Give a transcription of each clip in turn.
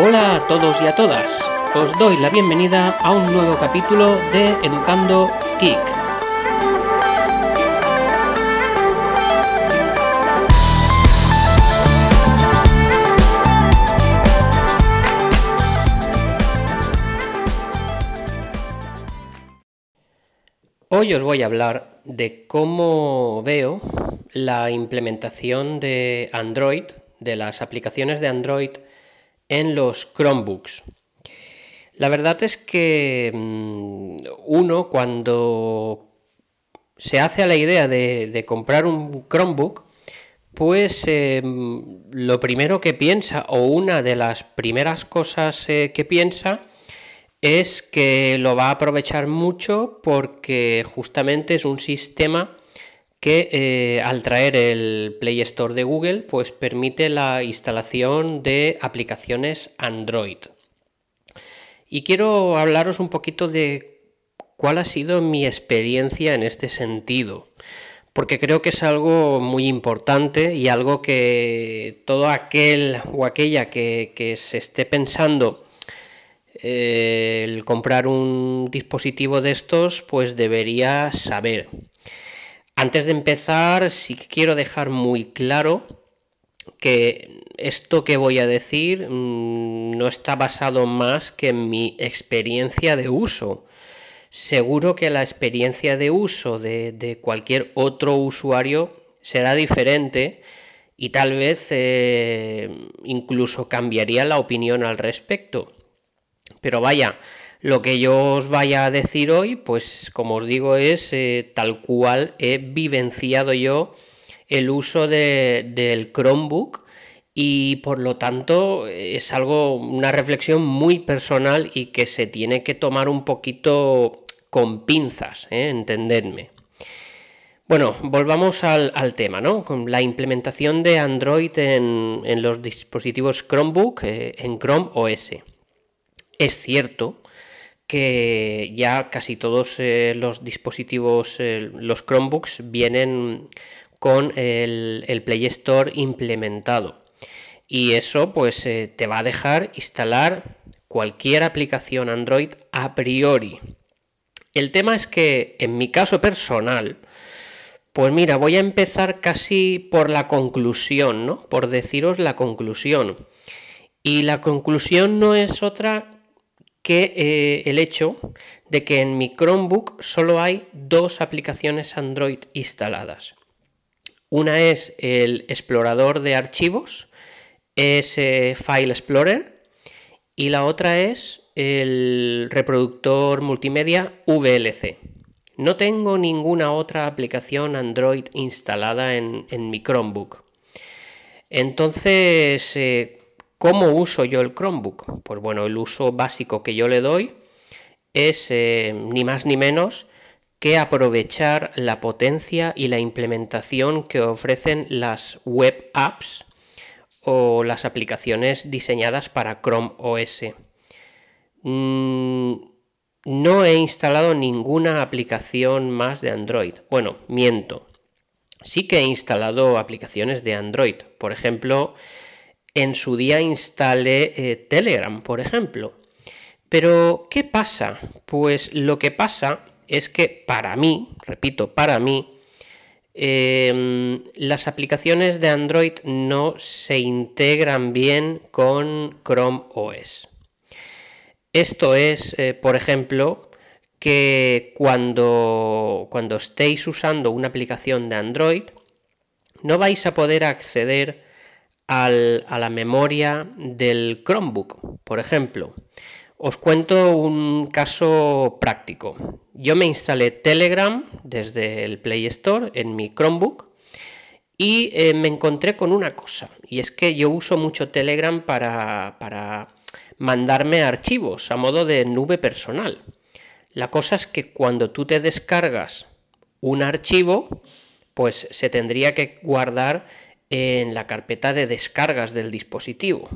Hola a todos y a todas. Os doy la bienvenida a un nuevo capítulo de Educando Geek. Hoy os voy a hablar de cómo veo la implementación de Android, de las aplicaciones de Android en los Chromebooks. La verdad es que mm, uno cuando se hace a la idea de, comprar un Chromebook, pues eh, lo primero que piensa, o una de las primeras cosas eh, que piensa, es que lo va a aprovechar mucho porque justamente es un sistema que eh, al traer el Play Store de Google pues permite la instalación de aplicaciones Android. Y quiero hablaros un poquito de cuál ha sido mi experiencia en este sentido, porque creo que es algo muy importante y algo que todo aquel o aquella que, se esté pensando eh, el comprar un dispositivo de estos pues debería saber. Antes de empezar, sí que quiero dejar muy claro que esto que voy a decir mm, no está basado más que en mi experiencia de uso. Seguro que la experiencia de uso de, cualquier otro usuario será diferente y tal vez eh, incluso cambiaría la opinión al respecto. Pero vaya, lo que yo os vaya a decir hoy, pues como os digo, es eh, tal cual he vivenciado yo el uso del Chromebook y por lo tanto es algo, una reflexión muy personal y que se tiene que tomar un poquito con pinzas, ¿eh? entendedme. Bueno, volvamos al, tema, ¿no? Con la implementación de Android en, los dispositivos Chromebook eh, en Chrome OS. Es cierto que ya casi todos eh, los dispositivos, eh, los Chromebooks, vienen con el, Play Store implementado. Y eso pues eh, te va a dejar instalar cualquier aplicación Android a priori. El tema es que en mi caso personal, pues mira, voy a empezar casi por la conclusión, ¿no? Por deciros la conclusión. Y la conclusión no es otra que eh, el hecho de que en mi Chromebook solo hay dos aplicaciones Android instaladas. Una es el explorador de archivos, es File Explorer, y la otra es el reproductor multimedia VLC. No tengo ninguna otra aplicación Android instalada en, mi Chromebook. Entonces, eh, ¿Cómo uso yo el Chromebook? Pues bueno, el uso básico que yo le doy es eh, ni más ni menos que aprovechar la potencia y la implementación que ofrecen las web apps o las aplicaciones diseñadas para Chrome OS. Mm, no he instalado ninguna aplicación más de Android. Bueno, miento. Sí que he instalado aplicaciones de Android. Por ejemplo, en su día instalé eh, Telegram, por ejemplo. Pero, ¿qué pasa? Pues lo que pasa es que para mí, repito, para mí, em, las aplicaciones de Android no se integran bien con Chrome OS. Esto es, eh, por ejemplo, que cuando, cuando estéis usando una aplicación de Android, no vais a poder acceder a la memoria del Chromebook. Por ejemplo, os cuento un caso práctico. Yo me instalé Telegram desde el Play Store en mi Chromebook y eh, me encontré con una cosa, y es que yo uso mucho Telegram para, para mandarme archivos a modo de nube personal. La cosa es que cuando tú te descargas un archivo, pues se tendría que guardar en la carpeta de descargas del dispositivo.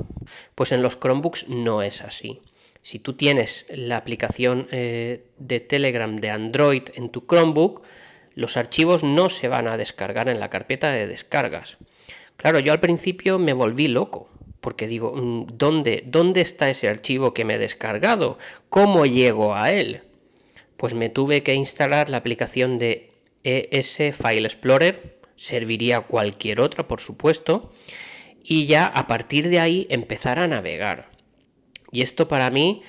Pues en los Chromebooks no es así. Si tú tienes la aplicación eh, de Telegram de Android en tu Chromebook, los archivos no se van a descargar en la carpeta de descargas. Claro, yo al principio me volví loco. porque digo, mm, ¿dónde, ¿dónde está ese archivo que me he descargado? ¿Cómo llego a él? Pues me tuve que instalar la aplicación de ES File Explorer, serviría cualquier otra, por supuesto, y ya a partir de ahí empezar a navegar. Y esto para mí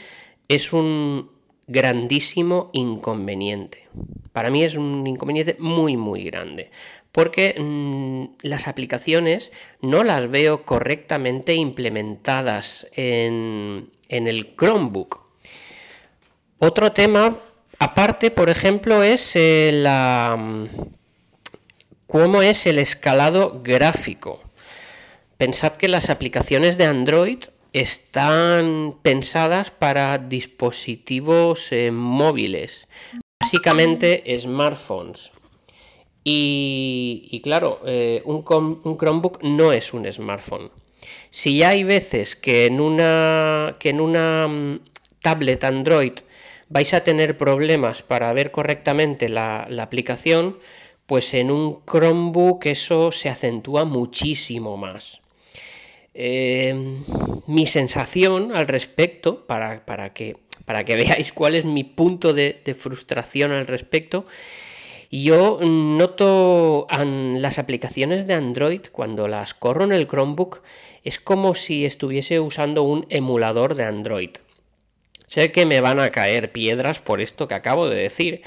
es un grandísimo inconveniente. Para mí es un inconveniente muy, muy grande. Porque mm, las aplicaciones no las veo correctamente implementadas en, el Chromebook. Otro tema aparte, por ejemplo, es eh, la, mm, cómo es el escalado gráfico. Pensad que las aplicaciones de Android están pensadas para dispositivos eh, móviles, básicamente smartphones. Y, claro, eh, un, Chromebook no es un smartphone. Si ya hay veces que en una, que en una mm, tablet Android vais a tener problemas para ver correctamente la, la aplicación, pues en un Chromebook eso se acentúa muchísimo más. Em, mi sensación al respecto, para, que, para, que, veáis cuál es mi punto de, frustración al respecto, yo noto las aplicaciones de Android, cuando las corro en el Chromebook, es como si estuviese usando un emulador de Android. Sé que me van a caer piedras por esto que acabo de decir,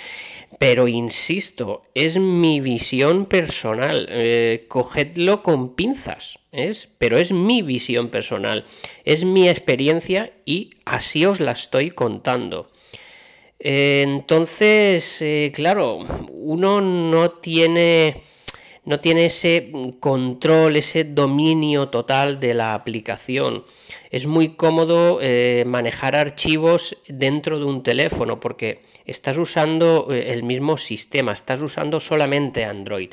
pero insisto, es mi visión personal. Eh, cogedlo con pinzas, es, pero es mi visión personal, es mi experiencia y así os la estoy contando. Eh, entonces, eh, claro, uno no tiene no tiene ese control, ese dominio total de la aplicación. Es muy cómodo eh, manejar archivos dentro de un teléfono porque estás usando eh, el mismo sistema, estás usando solamente Android.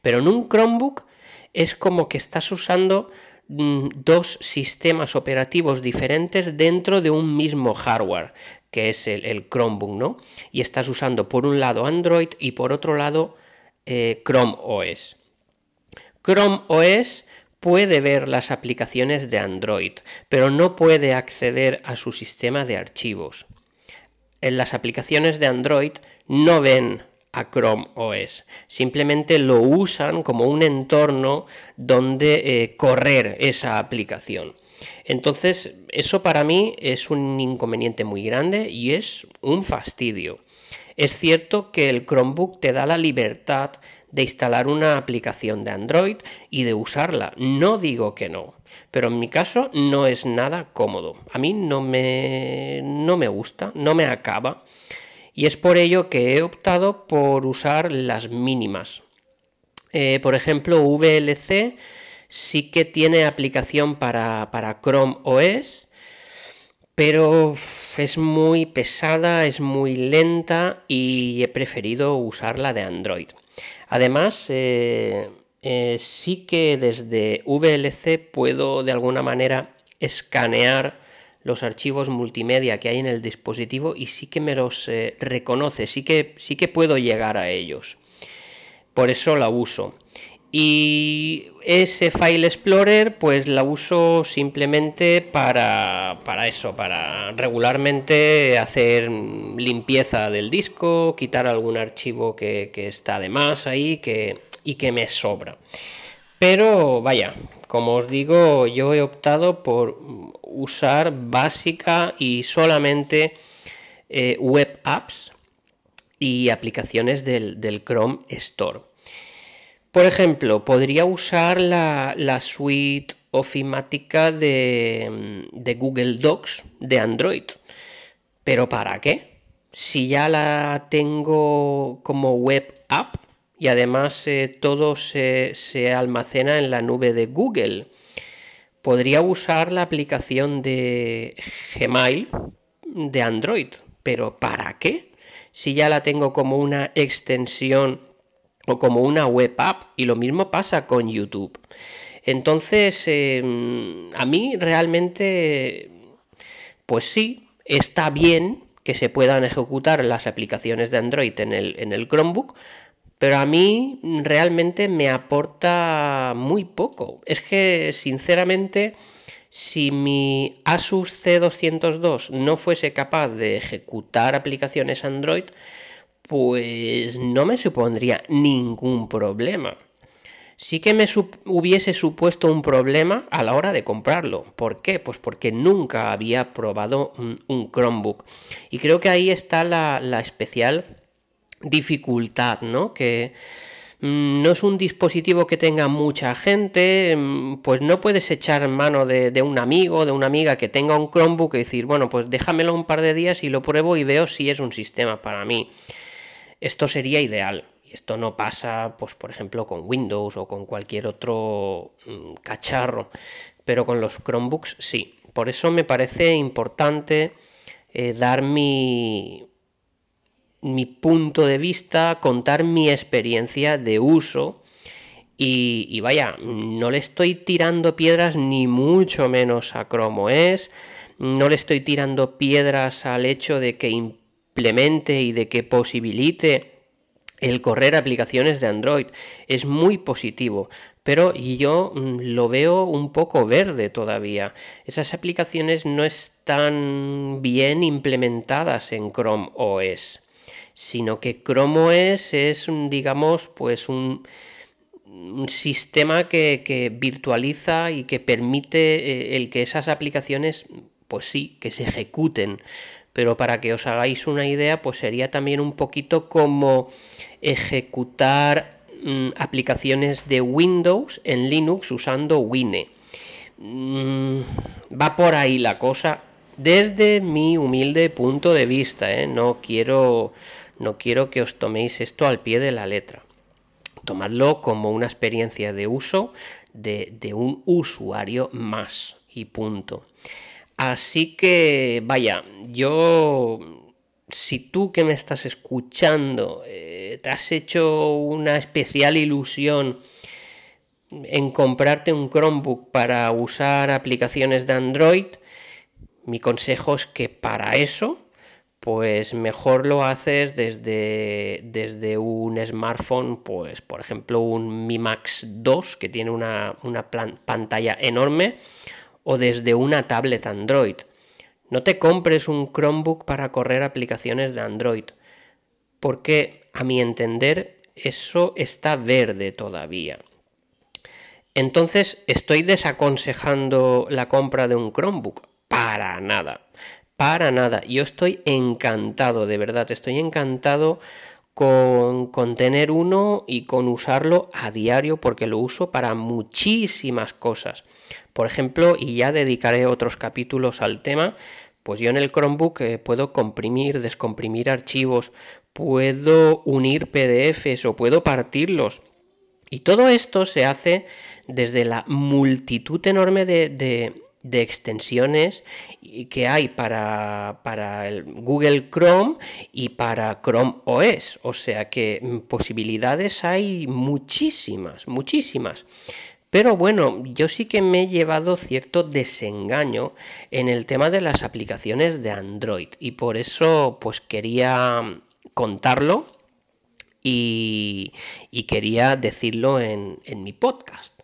Pero en un Chromebook es como que estás usando mm, dos sistemas operativos diferentes dentro de un mismo hardware, que es el, el Chromebook, ¿no? Y estás usando por un lado Android y por otro lado eh, Chrome OS. Chrome OS puede ver las aplicaciones de Android, pero no puede acceder a su sistema de archivos. En las aplicaciones de Android no ven a Chrome OS, simplemente lo usan como un entorno donde eh, correr esa aplicación. Entonces, eso para mí es un inconveniente muy grande y es un fastidio. Es cierto que el Chromebook te da la libertad de instalar una aplicación de Android y de usarla. No digo que no, pero en mi caso no es nada cómodo. A mí no me, no me gusta, no me acaba. Y es por ello que he optado por usar las mínimas. Eh, por ejemplo, VLC sí que tiene aplicación para, para Chrome OS pero es muy pesada, es muy lenta y he preferido usarla de Android. Además, eh, eh, sí que desde VLC puedo de alguna manera escanear los archivos multimedia que hay en el dispositivo y sí que me los eh, reconoce, sí que, sí que puedo llegar a ellos. Por eso la uso. Y ese File Explorer pues la uso simplemente para, eso, para regularmente hacer limpieza del disco, quitar algún archivo que, está de más ahí que, y que me sobra. Pero vaya, como os digo, yo he optado por usar básica y solamente eh, web apps y aplicaciones del Chrome Store. Por ejemplo, podría usar la, suite ofimática de, de, Google Docs de Android. ¿Pero para qué? Si ya la tengo como web app y además eh, todo se, se almacena en la nube de Google. Podría usar la aplicación de Gmail de Android. ¿Pero para qué? Si ya la tengo como una extensión o como una web app y lo mismo pasa con YouTube. Entonces, em, a mí realmente, pues sí, está bien que se puedan ejecutar las aplicaciones de Android en el, en el Chromebook, pero a mí realmente me aporta muy poco. Es que, sinceramente, Si mi Asus C202 no fuese capaz de ejecutar aplicaciones Android, pues no me supondría ningún problema. Sí que me hubiese supuesto un problema a la hora de comprarlo. ¿Por qué? Pues porque nunca había probado un, Chromebook. Y creo que ahí está la, la especial dificultad, ¿no? Que Mm, no es un dispositivo que tenga mucha gente, mm, pues no puedes echar mano de, un amigo, de una amiga que tenga un Chromebook y decir, bueno, pues déjamelo un par de días y lo pruebo y veo si es un sistema para mí. Esto sería ideal. Esto no pasa, pues, por ejemplo, con Windows o con cualquier otro mm, cacharro, pero con los Chromebooks sí. Por eso me parece importante eh, dar mi, mi punto de vista, contar mi experiencia de uso. Y, vaya, no le estoy tirando piedras ni mucho menos a Chrome OS, no le estoy tirando piedras al hecho de que y de que posibilite el correr aplicaciones de Android. Es muy positivo, pero yo mm, lo veo un poco verde todavía. Esas aplicaciones no están bien implementadas en Chrome OS sino que Chrome OS es, digamos, pues un, sistema que, virtualiza y que permite eh, el que esas aplicaciones, pues sí, que se ejecuten. Pero para que os hagáis una idea, pues sería también un poquito como ejecutar mm, aplicaciones de Windows en Linux usando Wine. Mm, va por ahí la cosa desde mi humilde punto de vista. ¿eh? No quiero no quiero que os toméis esto al pie de la letra. Tomadlo como una experiencia de uso de, un usuario más y punto. Así que, vaya, yo si tú que me estás escuchando eh, te has hecho una especial ilusión en comprarte un Chromebook para usar aplicaciones de Android, mi consejo es que para eso pues mejor lo haces desde, desde un smartphone, pues por ejemplo un Mi Max 2 que tiene una, pantalla enorme o desde una tablet Android. No te compres un Chromebook para correr aplicaciones de Android, porque a mi entender eso está verde todavía. Entonces, ¿estoy desaconsejando la compra de un Chromebook? Para nada. Para nada. Yo estoy encantado, de verdad. Estoy encantado con, tener uno y con usarlo a diario porque lo uso para muchísimas cosas. Por ejemplo, y ya dedicaré otros capítulos al tema, pues yo en el Chromebook eh, puedo comprimir, descomprimir archivos, puedo unir PDFs o puedo partirlos. Y todo esto se hace desde la multitud enorme de, de extensiones que hay para, para, el Google Chrome y para Chrome OS. O sea que mm, posibilidades hay muchísimas, muchísimas. Pero bueno, yo sí que me he llevado cierto desengaño en el tema de las aplicaciones de Android y por eso pues quería contarlo y, quería decirlo en mi podcast.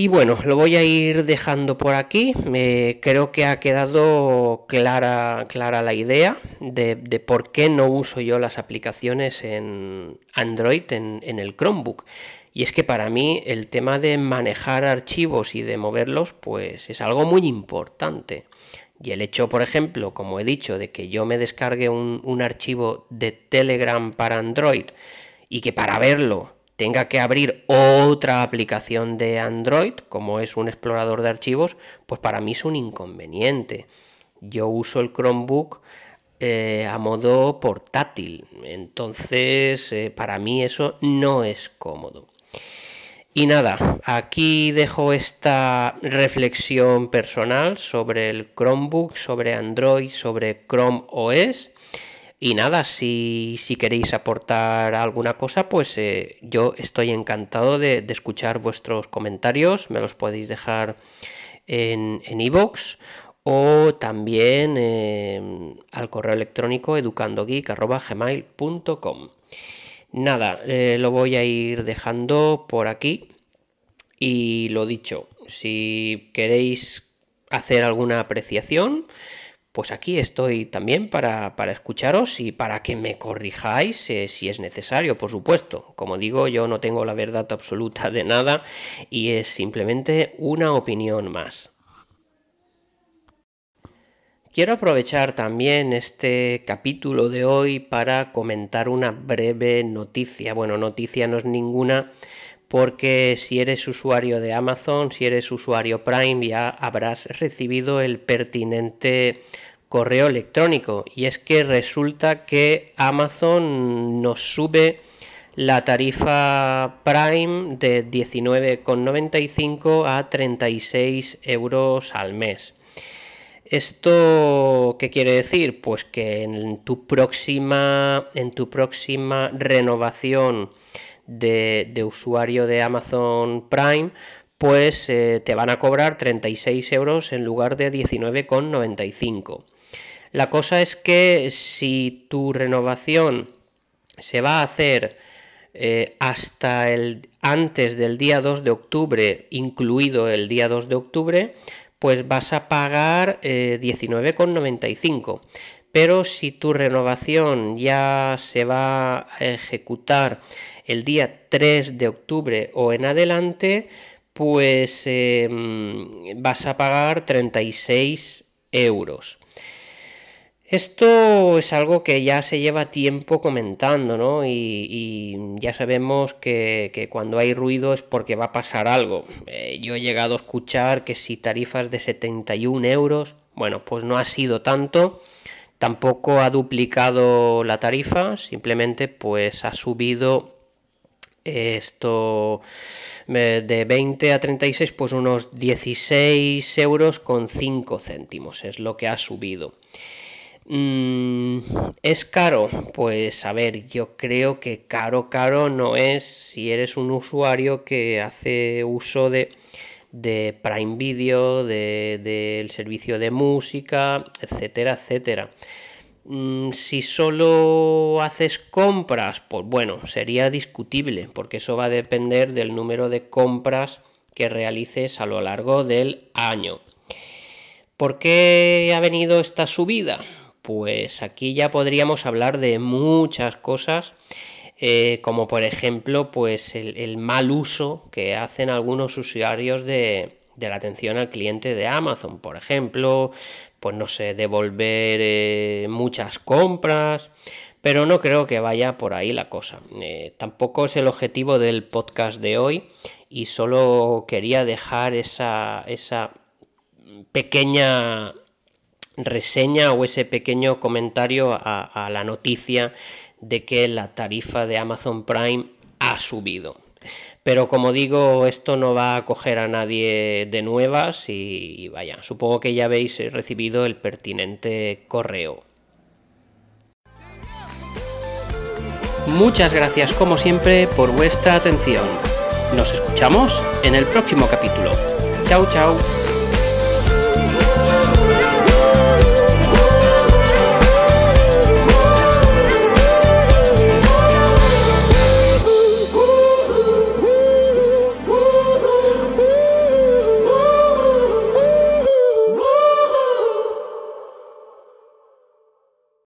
Y bueno, lo voy a ir dejando por aquí. creo que ha quedado clara, clara la idea de, por qué no uso yo las aplicaciones en Android en, en, el Chromebook. Y es que para mí el tema de manejar archivos y de moverlos, pues es algo muy importante. Y el hecho, por ejemplo, como he dicho, de que yo me descargue un, un archivo de Telegram para Android y que para verlo tenga que abrir otra aplicación de Android, como es un explorador de archivos, pues para mí es un inconveniente. Yo uso el Chromebook eh, a modo portátil, entonces eh, para mí eso no es cómodo. Y nada, aquí dejo esta reflexión personal sobre el Chromebook, sobre Android, sobre Chrome OS. Y nada, si, queréis aportar alguna cosa, pues eh, yo estoy encantado de, escuchar vuestros comentarios. Me los podéis dejar en iVoox o también em, al correo electrónico educandogeek.gmail.com Nada, eh, lo voy a ir dejando por aquí. Y lo dicho, si queréis hacer alguna apreciación, pues aquí estoy también para, escucharos y para que me corrijáis eh, si es necesario, por supuesto. Como digo, yo no tengo la verdad absoluta de nada y es simplemente una opinión más. Quiero aprovechar también este capítulo de hoy para comentar una breve noticia. Bueno, noticia no es ninguna porque si eres usuario de Amazon, si eres usuario Prime, ya habrás recibido el pertinente correo electrónico. Y es que resulta que Amazon nos sube la tarifa Prime de 19,95 a 36 euros al mes. ¿Esto qué quiere decir? Pues que en tu próxima, en tu próxima renovación de, usuario de Amazon Prime, pues eh, te van a cobrar 36 euros en lugar de 19,95. La cosa es que si tu renovación se va a hacer eh, hasta el antes del día 2 de octubre, incluido el día 2 de octubre, pues vas a pagar 19,95. Eh, Pero si tu renovación ya se va a ejecutar el día 3 de octubre o en adelante, pues em, vas a pagar 36 euros. Esto es algo que ya se lleva tiempo comentando, ¿no? Y, ya sabemos que, cuando hay ruido es porque va a pasar algo. Eh, yo he llegado a escuchar que si tarifas de 71 euros, bueno, pues no ha sido tanto. Tampoco ha duplicado la tarifa, simplemente pues ha subido esto de 20 a 36 pues unos 16 euros con 5 céntimos es lo que ha subido mm, ¿Es caro? Pues a ver, yo creo que caro, caro no es si eres un usuario que hace uso de, de Prime Video, del de, servicio de música, etcétera, etcétera. Mm, si solo haces compras, pues bueno, sería discutible, porque eso va a depender del número de compras que realices a lo largo del año. ¿Por qué ha venido esta subida? Pues aquí ya podríamos hablar de muchas cosas, eh, como por ejemplo, pues el mal uso que hacen algunos usuarios de, de la atención al cliente de Amazon, por ejemplo, pues no sé, devolver eh, muchas compras, pero no creo que vaya por ahí la cosa. Eh, tampoco es el objetivo del podcast de hoy y solo quería dejar esa, esa pequeña reseña o ese pequeño comentario a la noticia de que la tarifa de Amazon Prime ha subido. Pero como digo, esto no va a coger a nadie de nuevas y, vaya, supongo que ya habéis recibido el pertinente correo. Muchas gracias como siempre por vuestra atención. Nos escuchamos en el próximo capítulo. Chao, chao.